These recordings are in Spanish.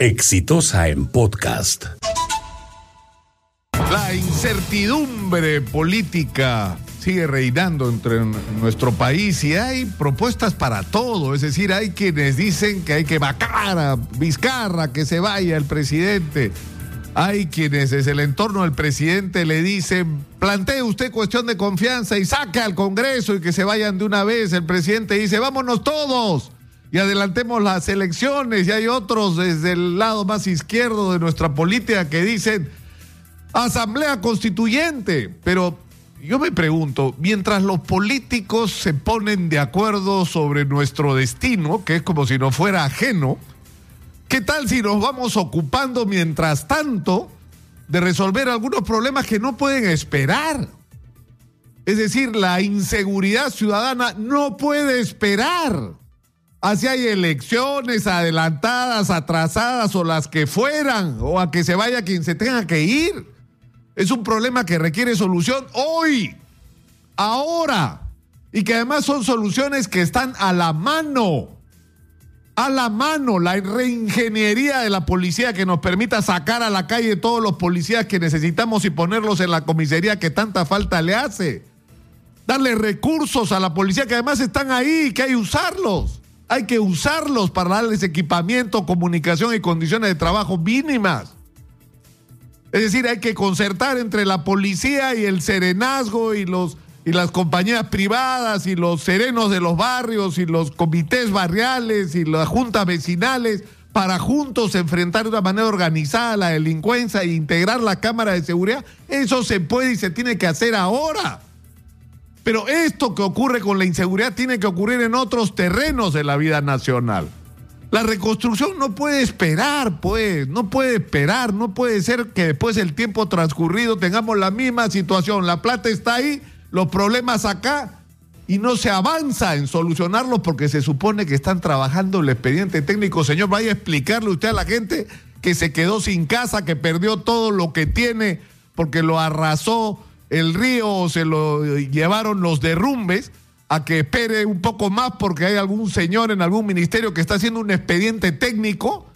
Exitosa en podcast. La incertidumbre política sigue reinando entre nuestro país y hay propuestas para todo. Es decir, hay quienes dicen que hay que vacar a Vizcarra, que se vaya el presidente. Hay quienes desde el entorno del presidente le dicen, plantee usted cuestión de confianza y saque al Congreso y que se vayan de una vez. El presidente dice, vámonos todos y adelantemos las elecciones. Y hay otros desde el lado más izquierdo de nuestra política que dicen, asamblea constituyente. Pero yo me pregunto, mientras los políticos se ponen de acuerdo sobre nuestro destino, que es como si no fuera ajeno, ¿Qué tal si nos vamos ocupando mientras tanto de resolver algunos problemas que no pueden esperar? Es decir, la inseguridad ciudadana no puede esperar. Así hay elecciones adelantadas, atrasadas o las que fueran, o a que se vaya quien se tenga que ir. Es un problema que requiere solución hoy, ahora, y que además son soluciones que están a la mano a la mano la reingeniería de la policía que nos permita sacar a la calle todos los policías que necesitamos y ponerlos en la comisaría que tanta falta le hace. Darle recursos a la policía que además están ahí, que hay que usarlos. Hay que usarlos para darles equipamiento, comunicación y condiciones de trabajo mínimas. Es decir, hay que concertar entre la policía y el serenazgo y los y las compañías privadas y los serenos de los barrios y los comités barriales y las juntas vecinales para juntos enfrentar de una manera organizada la delincuencia e integrar la Cámara de Seguridad, eso se puede y se tiene que hacer ahora. Pero esto que ocurre con la inseguridad tiene que ocurrir en otros terrenos de la vida nacional. La reconstrucción no puede esperar, pues, no puede esperar, no puede ser que después del tiempo transcurrido tengamos la misma situación. La plata está ahí, los problemas acá y no se avanza en solucionarlos porque se supone que están trabajando el expediente técnico. Señor, vaya a explicarle usted a la gente que se quedó sin casa, que perdió todo lo que tiene porque lo arrasó el río se lo llevaron los derrumbes, a que espere un poco más porque hay algún señor en algún ministerio que está haciendo un expediente técnico.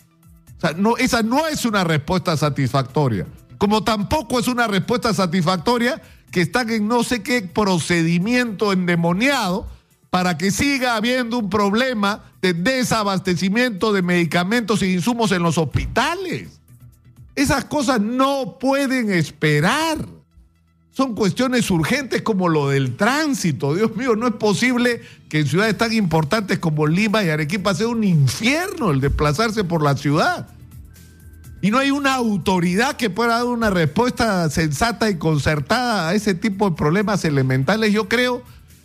O sea, no, esa no es una respuesta satisfactoria. Como tampoco es una respuesta satisfactoria que están en no sé qué procedimiento endemoniado para que siga habiendo un problema de desabastecimiento de medicamentos e insumos en los hospitales. Esas cosas no pueden esperar. Son cuestiones urgentes como lo del tránsito. Dios mío, no es posible que en ciudades tan importantes como Lima y Arequipa sea un infierno el desplazarse por la ciudad y no hay una autoridad que pueda dar una respuesta sensata y concertada a ese tipo de problemas elementales, yo creo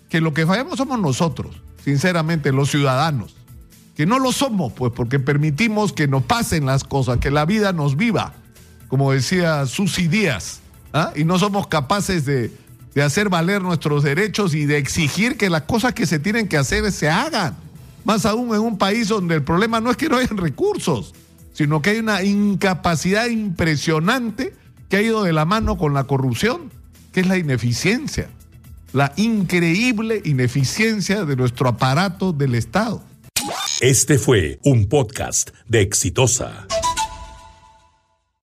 que lo que fallamos somos nosotros, sinceramente, los ciudadanos. Que no lo somos, pues, porque permitimos que nos pasen las cosas, que la vida nos viva, como decía Susi Díaz, ¿ah? y no somos capaces de, de hacer valer nuestros derechos y de exigir que las cosas que se tienen que hacer se hagan. Más aún en un país donde el problema no es que no hayan recursos, sino que hay una incapacidad impresionante que ha ido de la mano con la corrupción, que es la ineficiencia, la increíble ineficiencia de nuestro aparato del Estado. Este fue un podcast de Exitosa.